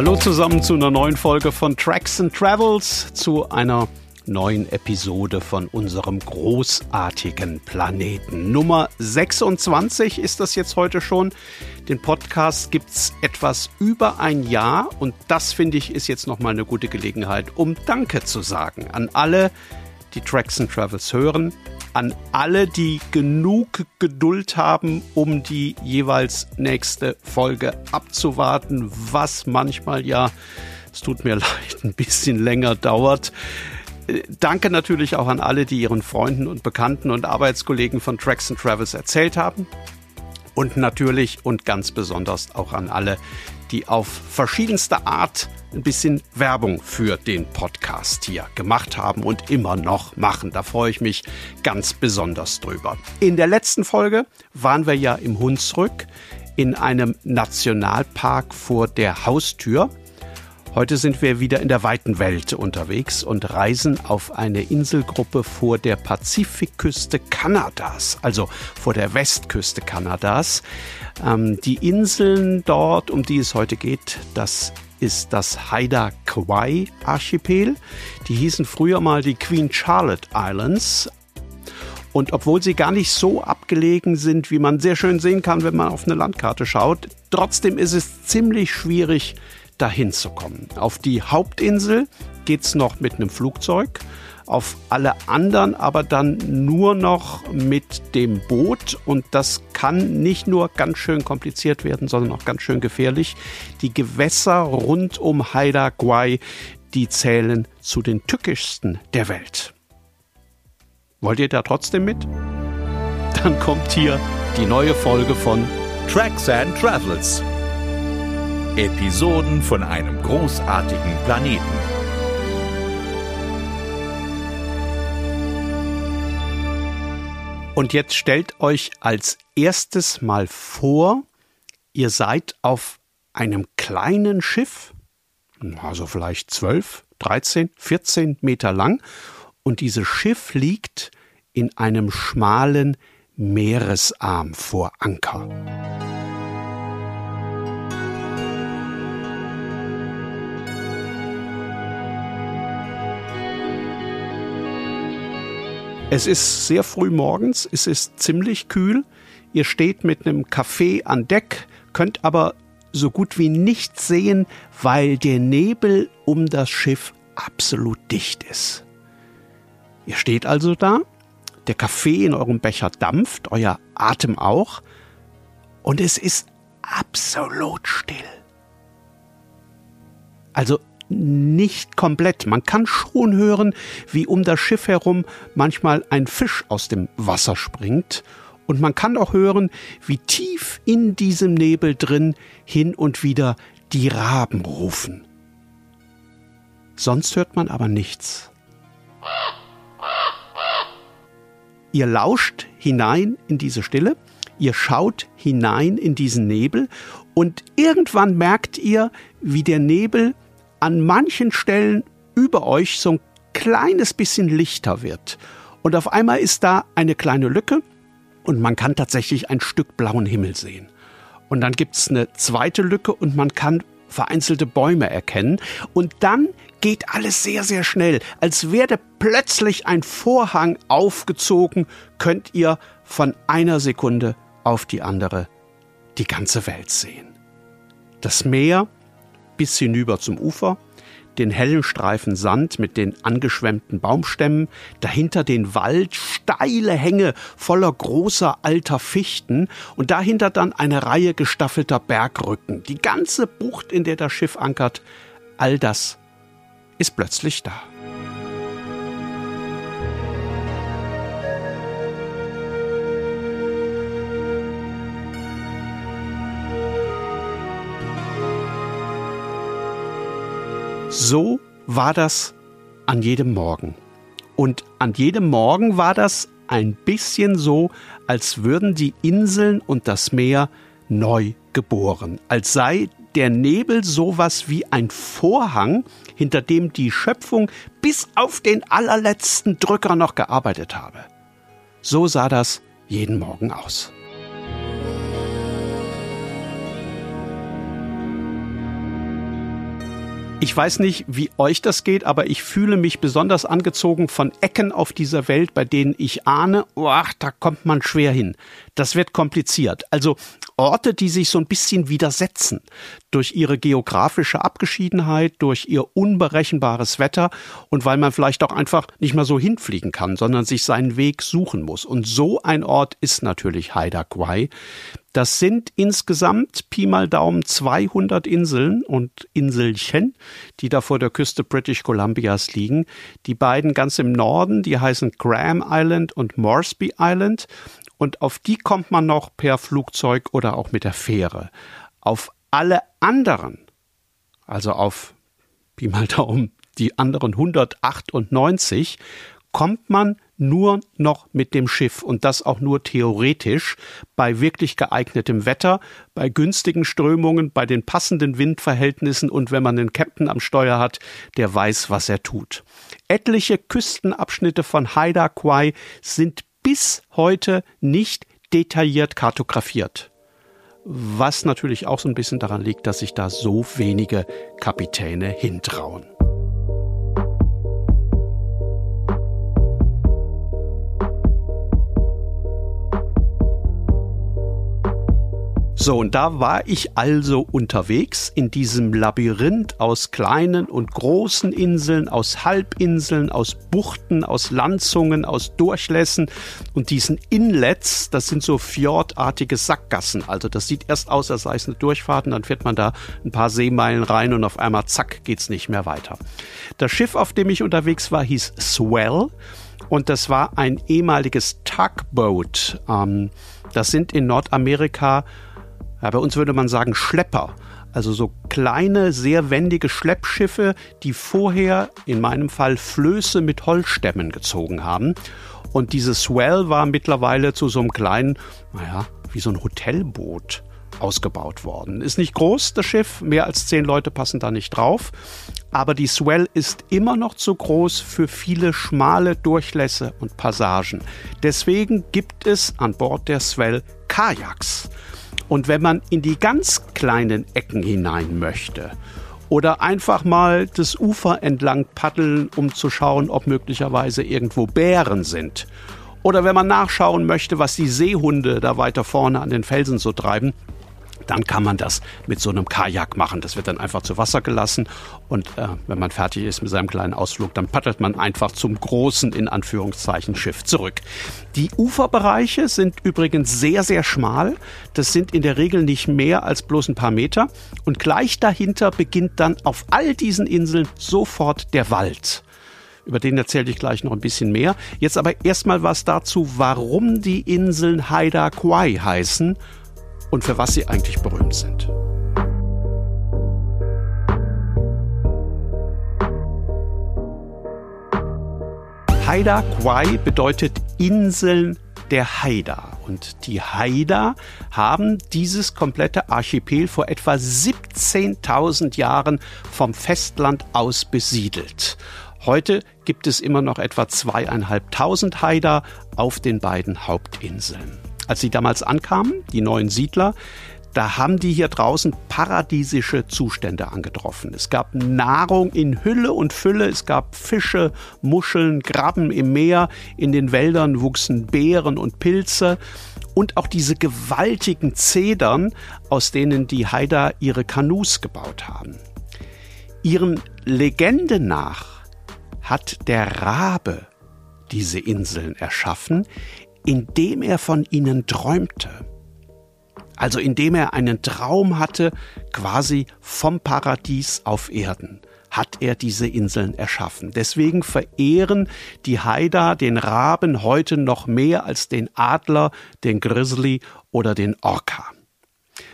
Hallo zusammen zu einer neuen Folge von Tracks and Travels, zu einer neuen Episode von unserem großartigen Planeten. Nummer 26 ist das jetzt heute schon. Den Podcast gibt es etwas über ein Jahr und das finde ich ist jetzt nochmal eine gute Gelegenheit, um Danke zu sagen an alle, die Tracks and Travels hören, an alle, die genug Geduld haben, um die jeweils nächste Folge abzuwarten, was manchmal ja, es tut mir leid, ein bisschen länger dauert. Danke natürlich auch an alle, die ihren Freunden und Bekannten und Arbeitskollegen von Tracks and Travels erzählt haben. Und natürlich und ganz besonders auch an alle, die auf verschiedenste Art ein bisschen Werbung für den Podcast hier gemacht haben und immer noch machen. Da freue ich mich ganz besonders drüber. In der letzten Folge waren wir ja im Hunsrück in einem Nationalpark vor der Haustür. Heute sind wir wieder in der weiten Welt unterwegs und reisen auf eine Inselgruppe vor der Pazifikküste Kanadas, also vor der Westküste Kanadas. Ähm, die Inseln dort, um die es heute geht, das ist das Haida Kauai Archipel. Die hießen früher mal die Queen Charlotte Islands. Und obwohl sie gar nicht so abgelegen sind, wie man sehr schön sehen kann, wenn man auf eine Landkarte schaut, trotzdem ist es ziemlich schwierig, dahin zu kommen. Auf die Hauptinsel geht es noch mit einem Flugzeug, auf alle anderen aber dann nur noch mit dem Boot und das kann nicht nur ganz schön kompliziert werden, sondern auch ganz schön gefährlich. Die Gewässer rund um Haida Gwaii, die zählen zu den tückischsten der Welt. Wollt ihr da trotzdem mit? Dann kommt hier die neue Folge von Tracks and Travels Episoden von einem großartigen Planeten. Und jetzt stellt euch als erstes mal vor, ihr seid auf einem kleinen Schiff, also vielleicht 12, 13, 14 Meter lang, und dieses Schiff liegt in einem schmalen Meeresarm vor Anker. Es ist sehr früh morgens, es ist ziemlich kühl. Ihr steht mit einem Kaffee an Deck, könnt aber so gut wie nichts sehen, weil der Nebel um das Schiff absolut dicht ist. Ihr steht also da, der Kaffee in eurem Becher dampft, euer Atem auch, und es ist absolut still. Also nicht komplett. Man kann schon hören, wie um das Schiff herum manchmal ein Fisch aus dem Wasser springt. Und man kann auch hören, wie tief in diesem Nebel drin hin und wieder die Raben rufen. Sonst hört man aber nichts. Ihr lauscht hinein in diese Stille, ihr schaut hinein in diesen Nebel und irgendwann merkt ihr, wie der Nebel an manchen Stellen über euch so ein kleines bisschen lichter wird. Und auf einmal ist da eine kleine Lücke und man kann tatsächlich ein Stück blauen Himmel sehen. Und dann gibt es eine zweite Lücke und man kann vereinzelte Bäume erkennen. Und dann geht alles sehr, sehr schnell. Als werde plötzlich ein Vorhang aufgezogen, könnt ihr von einer Sekunde auf die andere die ganze Welt sehen. Das Meer bis hinüber zum Ufer, den hellen Streifen Sand mit den angeschwemmten Baumstämmen, dahinter den Wald, steile Hänge voller großer alter Fichten und dahinter dann eine Reihe gestaffelter Bergrücken. Die ganze Bucht, in der das Schiff ankert, all das ist plötzlich da. So war das an jedem Morgen. Und an jedem Morgen war das ein bisschen so, als würden die Inseln und das Meer neu geboren, als sei der Nebel sowas wie ein Vorhang, hinter dem die Schöpfung bis auf den allerletzten Drücker noch gearbeitet habe. So sah das jeden Morgen aus. Ich weiß nicht, wie euch das geht, aber ich fühle mich besonders angezogen von Ecken auf dieser Welt, bei denen ich ahne, oh, da kommt man schwer hin. Das wird kompliziert. Also Orte, die sich so ein bisschen widersetzen durch ihre geografische Abgeschiedenheit, durch ihr unberechenbares Wetter und weil man vielleicht auch einfach nicht mal so hinfliegen kann, sondern sich seinen Weg suchen muss. Und so ein Ort ist natürlich Haida Quai. Das sind insgesamt Pi mal Daumen 200 Inseln und Inselchen, die da vor der Küste British Columbias liegen. Die beiden ganz im Norden, die heißen Graham Island und Moresby Island. Und auf die kommt man noch per Flugzeug oder auch mit der Fähre. Auf alle anderen, also auf Pi mal Daumen die anderen 198, kommt man nur noch mit dem Schiff und das auch nur theoretisch bei wirklich geeignetem Wetter, bei günstigen Strömungen, bei den passenden Windverhältnissen und wenn man einen Captain am Steuer hat, der weiß, was er tut. Etliche Küstenabschnitte von Haida Quai sind bis heute nicht detailliert kartografiert. Was natürlich auch so ein bisschen daran liegt, dass sich da so wenige Kapitäne hintrauen. So, und da war ich also unterwegs in diesem Labyrinth aus kleinen und großen Inseln, aus Halbinseln, aus Buchten, aus Landzungen, aus Durchlässen und diesen Inlets, das sind so fjordartige Sackgassen. Also das sieht erst aus, als sei es eine Durchfahrt und dann fährt man da ein paar Seemeilen rein und auf einmal zack geht's nicht mehr weiter. Das Schiff, auf dem ich unterwegs war, hieß Swell und das war ein ehemaliges Tugboat. Ähm, das sind in Nordamerika ja, bei uns würde man sagen Schlepper. Also so kleine, sehr wendige Schleppschiffe, die vorher in meinem Fall Flöße mit Holzstämmen gezogen haben. Und dieses Swell war mittlerweile zu so einem kleinen, naja, wie so ein Hotelboot ausgebaut worden. Ist nicht groß, das Schiff, mehr als zehn Leute passen da nicht drauf. Aber die Swell ist immer noch zu groß für viele schmale Durchlässe und Passagen. Deswegen gibt es an Bord der Swell Kajaks. Und wenn man in die ganz kleinen Ecken hinein möchte oder einfach mal das Ufer entlang paddeln, um zu schauen, ob möglicherweise irgendwo Bären sind. Oder wenn man nachschauen möchte, was die Seehunde da weiter vorne an den Felsen so treiben, dann kann man das mit so einem Kajak machen. Das wird dann einfach zu Wasser gelassen und äh, wenn man fertig ist mit seinem kleinen Ausflug, dann paddelt man einfach zum großen, in Anführungszeichen, Schiff zurück. Die Uferbereiche sind übrigens sehr, sehr schmal. Das sind in der Regel nicht mehr als bloß ein paar Meter. Und gleich dahinter beginnt dann auf all diesen Inseln sofort der Wald. Über den erzähle ich gleich noch ein bisschen mehr. Jetzt aber erstmal was dazu, warum die Inseln Haida Quai heißen und für was sie eigentlich berühmt sind. Haida Quai bedeutet Inseln der Haida. Und die Haida haben dieses komplette Archipel vor etwa 17.000 Jahren vom Festland aus besiedelt. Heute gibt es immer noch etwa zweieinhalbtausend Haida auf den beiden Hauptinseln. Als sie damals ankamen, die neuen Siedler, da haben die hier draußen paradiesische Zustände angetroffen. Es gab Nahrung in Hülle und Fülle, es gab Fische, Muscheln, Krabben im Meer, in den Wäldern wuchsen Beeren und Pilze und auch diese gewaltigen Zedern, aus denen die Haider ihre Kanus gebaut haben. Ihren Legende nach hat der Rabe diese Inseln erschaffen, indem er von ihnen träumte. Also indem er einen Traum hatte, quasi vom Paradies auf Erden, hat er diese Inseln erschaffen. Deswegen verehren die Haida den Raben heute noch mehr als den Adler, den Grizzly oder den Orca.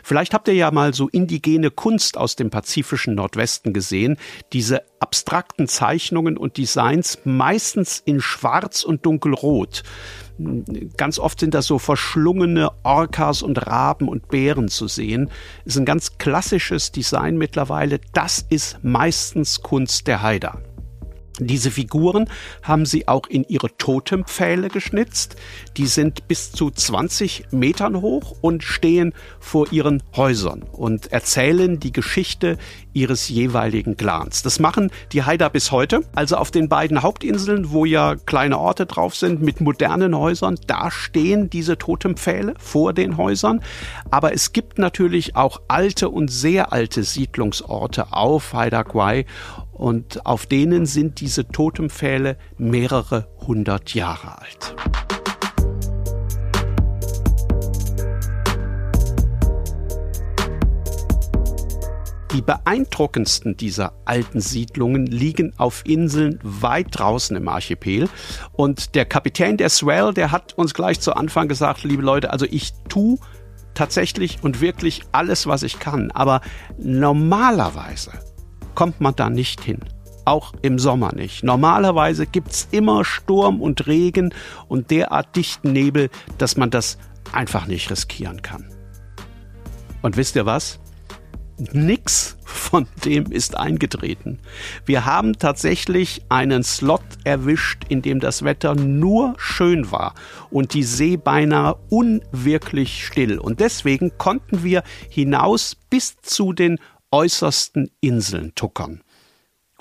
Vielleicht habt ihr ja mal so indigene Kunst aus dem pazifischen Nordwesten gesehen. Diese abstrakten Zeichnungen und Designs meistens in Schwarz und Dunkelrot. Ganz oft sind das so verschlungene Orcas und Raben und Bären zu sehen. Ist ein ganz klassisches Design mittlerweile. Das ist meistens Kunst der Haider. Diese Figuren haben sie auch in ihre Totempfähle geschnitzt. Die sind bis zu 20 Metern hoch und stehen vor ihren Häusern und erzählen die Geschichte ihres jeweiligen Clans. Das machen die Haida bis heute. Also auf den beiden Hauptinseln, wo ja kleine Orte drauf sind mit modernen Häusern, da stehen diese Totempfähle vor den Häusern. Aber es gibt natürlich auch alte und sehr alte Siedlungsorte auf Haida Quai und auf denen sind diese Totempfähle mehrere hundert Jahre alt. Die beeindruckendsten dieser alten Siedlungen liegen auf Inseln weit draußen im Archipel. Und der Kapitän der Swell, der hat uns gleich zu Anfang gesagt, liebe Leute, also ich tue tatsächlich und wirklich alles, was ich kann. Aber normalerweise kommt man da nicht hin. Auch im Sommer nicht. Normalerweise gibt es immer Sturm und Regen und derart dichten Nebel, dass man das einfach nicht riskieren kann. Und wisst ihr was? Nix von dem ist eingetreten. Wir haben tatsächlich einen Slot erwischt, in dem das Wetter nur schön war und die See beinahe unwirklich still. Und deswegen konnten wir hinaus bis zu den äußersten Inseln tuckern.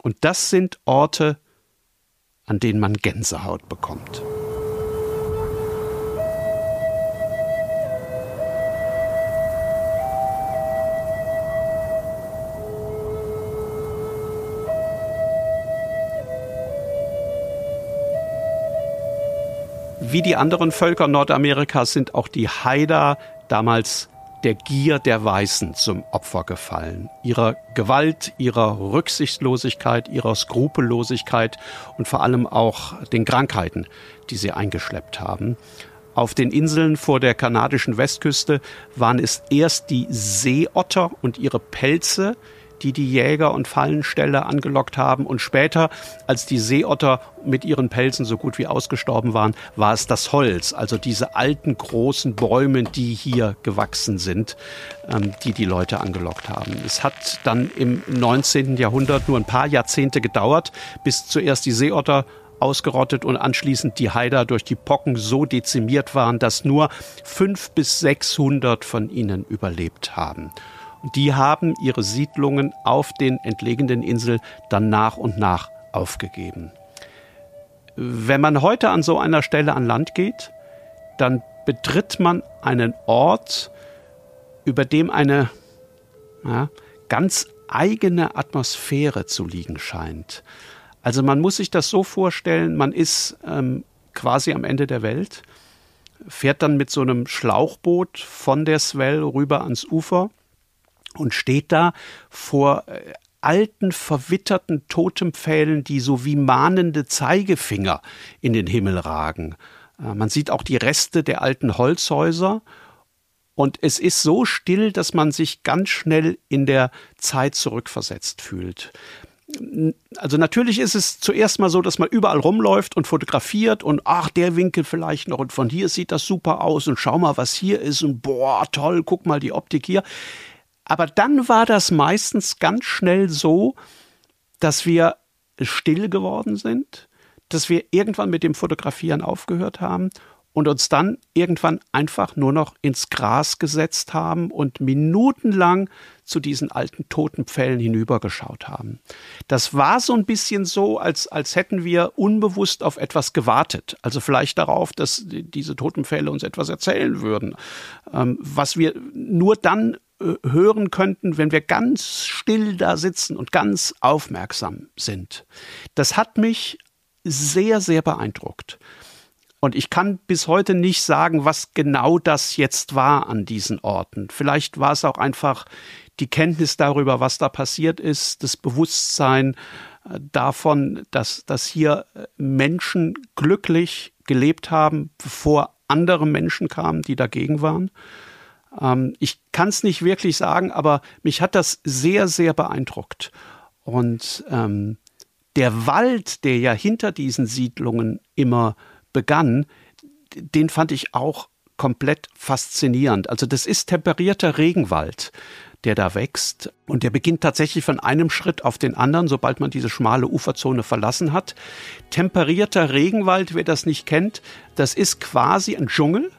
Und das sind Orte, an denen man Gänsehaut bekommt. Wie die anderen Völker Nordamerikas sind auch die Haida damals der Gier der Weißen zum Opfer gefallen. Ihrer Gewalt, ihrer Rücksichtslosigkeit, ihrer Skrupellosigkeit und vor allem auch den Krankheiten, die sie eingeschleppt haben. Auf den Inseln vor der kanadischen Westküste waren es erst die Seeotter und ihre Pelze, die die Jäger und Fallensteller angelockt haben. Und später, als die Seeotter mit ihren Pelzen so gut wie ausgestorben waren, war es das Holz, also diese alten großen Bäume, die hier gewachsen sind, ähm, die die Leute angelockt haben. Es hat dann im 19. Jahrhundert nur ein paar Jahrzehnte gedauert, bis zuerst die Seeotter ausgerottet und anschließend die Haider durch die Pocken so dezimiert waren, dass nur fünf bis sechshundert von ihnen überlebt haben die haben ihre Siedlungen auf den entlegenen Inseln dann nach und nach aufgegeben. Wenn man heute an so einer Stelle an Land geht, dann betritt man einen Ort, über dem eine ja, ganz eigene Atmosphäre zu liegen scheint. Also man muss sich das so vorstellen, man ist ähm, quasi am Ende der Welt, fährt dann mit so einem Schlauchboot von der Swell rüber ans Ufer und steht da vor äh, alten, verwitterten Totempfählen, die so wie mahnende Zeigefinger in den Himmel ragen. Äh, man sieht auch die Reste der alten Holzhäuser und es ist so still, dass man sich ganz schnell in der Zeit zurückversetzt fühlt. Also natürlich ist es zuerst mal so, dass man überall rumläuft und fotografiert und ach, der Winkel vielleicht noch und von hier sieht das super aus und schau mal, was hier ist und boah, toll, guck mal die Optik hier. Aber dann war das meistens ganz schnell so, dass wir still geworden sind, dass wir irgendwann mit dem Fotografieren aufgehört haben und uns dann irgendwann einfach nur noch ins Gras gesetzt haben und minutenlang zu diesen alten Totenpfählen hinübergeschaut haben. Das war so ein bisschen so, als, als hätten wir unbewusst auf etwas gewartet. Also vielleicht darauf, dass diese Totenpfähle uns etwas erzählen würden, ähm, was wir nur dann hören könnten, wenn wir ganz still da sitzen und ganz aufmerksam sind. Das hat mich sehr, sehr beeindruckt. Und ich kann bis heute nicht sagen, was genau das jetzt war an diesen Orten. Vielleicht war es auch einfach die Kenntnis darüber, was da passiert ist, das Bewusstsein äh, davon, dass, dass hier äh, Menschen glücklich gelebt haben, bevor andere Menschen kamen, die dagegen waren. Ähm, ich kann es nicht wirklich sagen, aber mich hat das sehr, sehr beeindruckt. Und ähm, der Wald, der ja hinter diesen Siedlungen immer begann, den fand ich auch komplett faszinierend. Also das ist temperierter Regenwald. der da wächst. Und der beginnt tatsächlich von einem Schritt auf den anderen, sobald man diese schmale Uferzone verlassen hat. Temperierter Regenwald, wer das nicht kennt, das ist quasi ein Dschungel,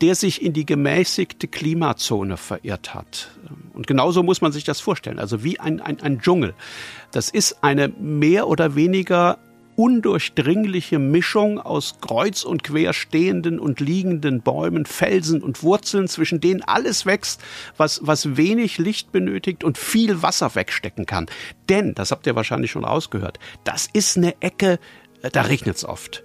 der sich in die gemäßigte Klimazone verirrt hat. Und genauso muss man sich das vorstellen, also wie ein, ein, ein Dschungel. Das ist eine mehr oder weniger undurchdringliche Mischung aus kreuz und quer stehenden und liegenden Bäumen, Felsen und Wurzeln, zwischen denen alles wächst, was, was wenig Licht benötigt und viel Wasser wegstecken kann. Denn, das habt ihr wahrscheinlich schon rausgehört, das ist eine Ecke, äh, da regnet es oft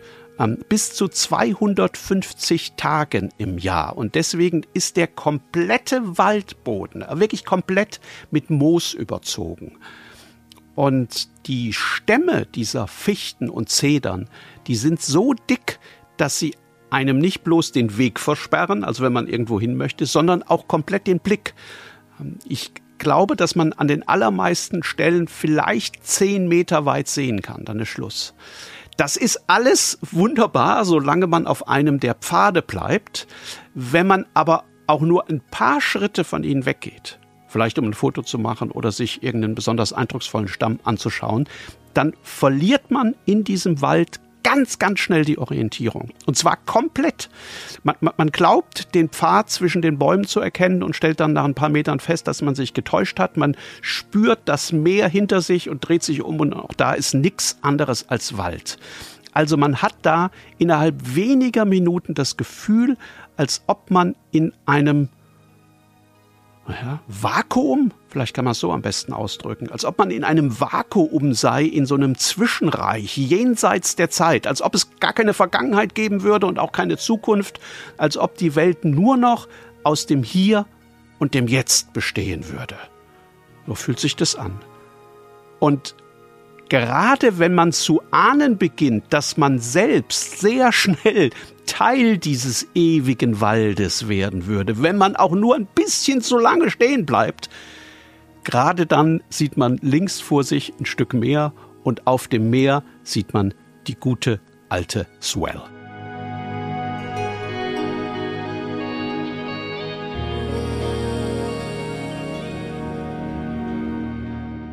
bis zu 250 Tagen im Jahr. Und deswegen ist der komplette Waldboden äh, wirklich komplett mit Moos überzogen. Und die Stämme dieser Fichten und Zedern, die sind so dick, dass sie einem nicht bloß den Weg versperren, also wenn man irgendwo hin möchte, sondern auch komplett den Blick. Ich glaube, dass man an den allermeisten Stellen vielleicht zehn Meter weit sehen kann. Dann ist Schluss. Das ist alles wunderbar, solange man auf einem der Pfade bleibt. Wenn man aber auch nur ein paar Schritte von ihnen weggeht, vielleicht um ein Foto zu machen oder sich irgendeinen besonders eindrucksvollen Stamm anzuschauen, dann verliert man in diesem Wald ganz, ganz schnell die Orientierung. Und zwar komplett. Man, man, glaubt, den Pfad zwischen den Bäumen zu erkennen und stellt dann nach ein paar Metern fest, dass man sich getäuscht hat. Man spürt das Meer hinter sich und dreht sich um und auch da ist nichts anderes als Wald. Also man hat da innerhalb weniger Minuten das Gefühl, als ob man in einem ja, Vakuum, vielleicht kann man es so am besten ausdrücken, als ob man in einem Vakuum sei, in so einem Zwischenreich, jenseits der Zeit, als ob es gar keine Vergangenheit geben würde und auch keine Zukunft, als ob die Welt nur noch aus dem Hier und dem Jetzt bestehen würde. So fühlt sich das an. Und gerade wenn man zu ahnen beginnt, dass man selbst sehr schnell Teil dieses ewigen Waldes werden würde, wenn man auch nur ein bisschen zu lange stehen bleibt, gerade dann sieht man links vor sich ein Stück Meer und auf dem Meer sieht man die gute alte Swell.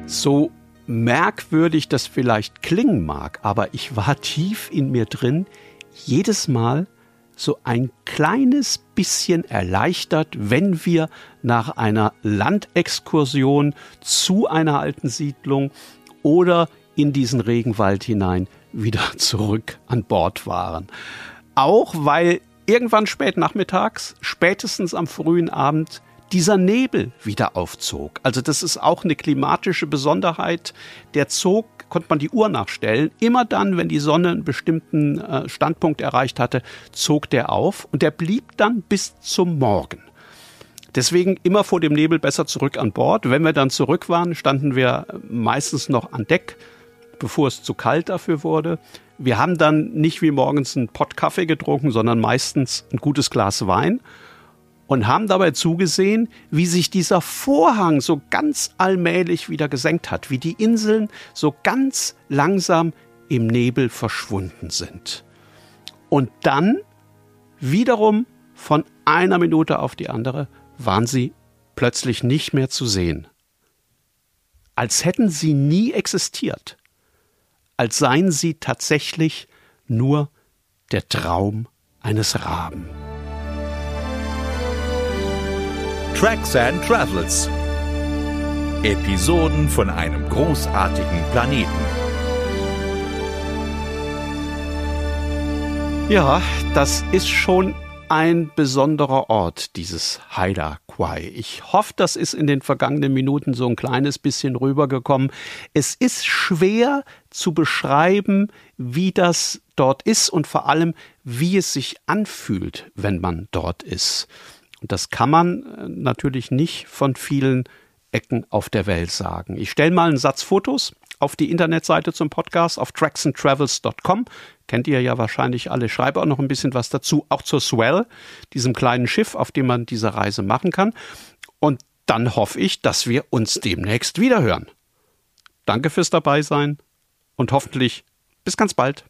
So merkwürdig das vielleicht klingen mag, aber ich war tief in mir drin, jedes Mal so ein kleines bisschen erleichtert, wenn wir nach einer Landexkursion zu einer alten Siedlung oder in diesen Regenwald hinein wieder zurück an Bord waren. Auch weil irgendwann spät nachmittags, spätestens am frühen Abend, dieser Nebel wieder aufzog. Also das ist auch eine klimatische Besonderheit. Der zog, konnte man die Uhr nachstellen. Immer dann, wenn die Sonne einen bestimmten äh, Standpunkt erreicht hatte, zog der auf und der blieb dann bis zum Morgen. Deswegen immer vor dem Nebel besser zurück an Bord. Wenn wir dann zurück waren, standen wir meistens noch an Deck, bevor es zu kalt dafür wurde. Wir haben dann nicht wie morgens einen Pott Kaffee getrunken, sondern meistens ein gutes Glas Wein und haben dabei zugesehen, wie sich dieser Vorhang so ganz allmählich wieder gesenkt hat, wie die Inseln so ganz langsam im Nebel verschwunden sind. Und dann wiederum von einer Minute auf die andere waren sie plötzlich nicht mehr zu sehen. Als hätten sie nie existiert, als seien sie tatsächlich nur der Traum eines Raben. Tracks and Travels. Episoden von einem großartigen Planeten. Ja, das ist schon ein besonderer Ort, dieses Haida Quai. Ich hoffe, das ist in den vergangenen Minuten so ein kleines bisschen rübergekommen. Es ist schwer zu beschreiben, wie das dort ist und vor allem, wie es sich anfühlt, wenn man dort ist. Und das kann man äh, natürlich nicht von vielen Ecken auf der Welt sagen. Ich stelle mal einen Satz Fotos auf die Internetseite zum Podcast auf tracksandtravels.com. Kennt ihr ja wahrscheinlich alle. Schreibe auch noch ein bisschen was dazu, auch zur Swell, diesem kleinen Schiff, auf dem man diese Reise machen kann. Und dann hoffe ich, dass wir uns demnächst wiederhören. Danke fürs Dabeisein und hoffentlich bis ganz bald.